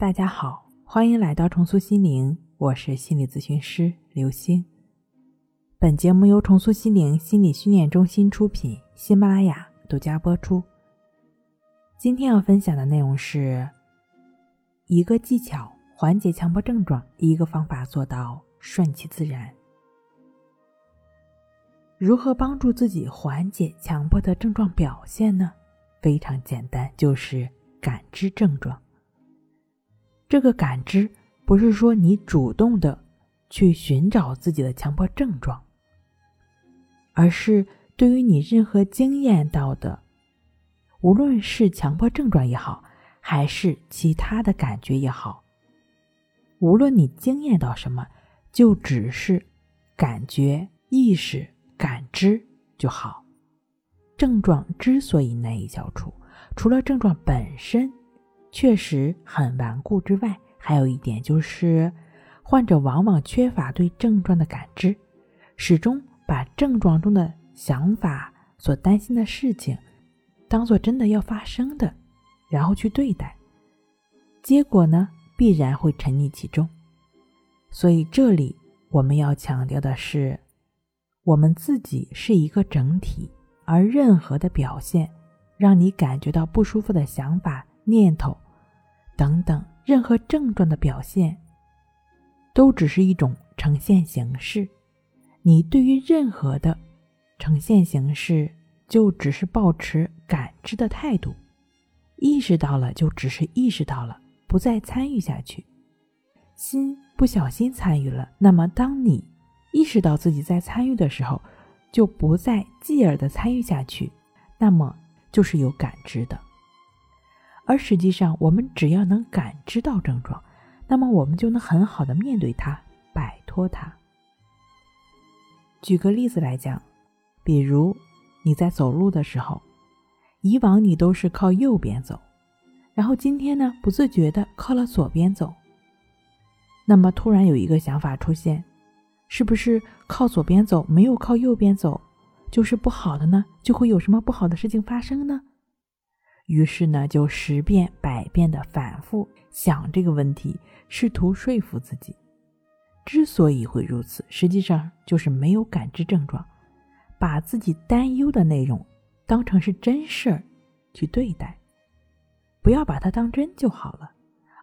大家好，欢迎来到重塑心灵，我是心理咨询师刘星。本节目由重塑心灵心理训练中心出品，喜马拉雅独家播出。今天要分享的内容是一个技巧缓解强迫症状，一个方法做到顺其自然。如何帮助自己缓解强迫的症状表现呢？非常简单，就是感知症状。这个感知不是说你主动的去寻找自己的强迫症状，而是对于你任何经验到的，无论是强迫症状也好，还是其他的感觉也好，无论你经验到什么，就只是感觉、意识、感知就好。症状之所以难以消除，除了症状本身。确实很顽固之外，还有一点就是，患者往往缺乏对症状的感知，始终把症状中的想法、所担心的事情，当做真的要发生的，然后去对待，结果呢，必然会沉溺其中。所以这里我们要强调的是，我们自己是一个整体，而任何的表现，让你感觉到不舒服的想法。念头，等等，任何症状的表现，都只是一种呈现形式。你对于任何的呈现形式，就只是保持感知的态度，意识到了就只是意识到了，不再参与下去。心不小心参与了，那么当你意识到自己在参与的时候，就不再继而的参与下去，那么就是有感知的。而实际上，我们只要能感知到症状，那么我们就能很好的面对它，摆脱它。举个例子来讲，比如你在走路的时候，以往你都是靠右边走，然后今天呢，不自觉的靠了左边走。那么突然有一个想法出现，是不是靠左边走没有靠右边走就是不好的呢？就会有什么不好的事情发生呢？于是呢，就十遍百遍的反复想这个问题，试图说服自己。之所以会如此，实际上就是没有感知症状，把自己担忧的内容当成是真事儿去对待，不要把它当真就好了。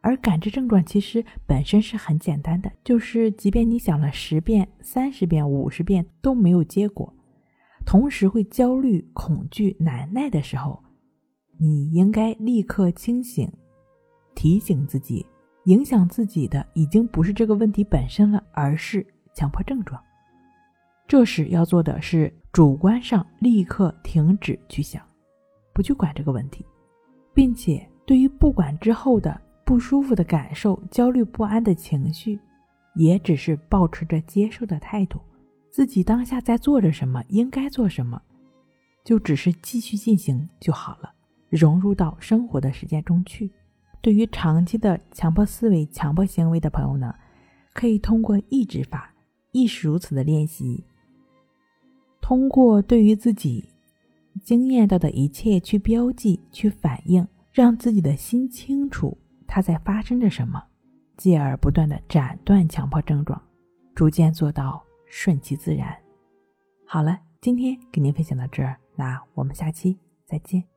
而感知症状其实本身是很简单的，就是即便你想了十遍、三十遍、五十遍都没有结果，同时会焦虑、恐惧、难耐的时候。你应该立刻清醒，提醒自己，影响自己的已经不是这个问题本身了，而是强迫症状。这时要做的是主观上立刻停止去想，不去管这个问题，并且对于不管之后的不舒服的感受、焦虑不安的情绪，也只是保持着接受的态度。自己当下在做着什么，应该做什么，就只是继续进行就好了。融入到生活的实践中去。对于长期的强迫思维、强迫行为的朋友呢，可以通过抑制法，亦是如此的练习。通过对于自己经验到的一切去标记、去反应，让自己的心清楚它在发生着什么，继而不断的斩断强迫症状，逐渐做到顺其自然。好了，今天给您分享到这儿，那我们下期再见。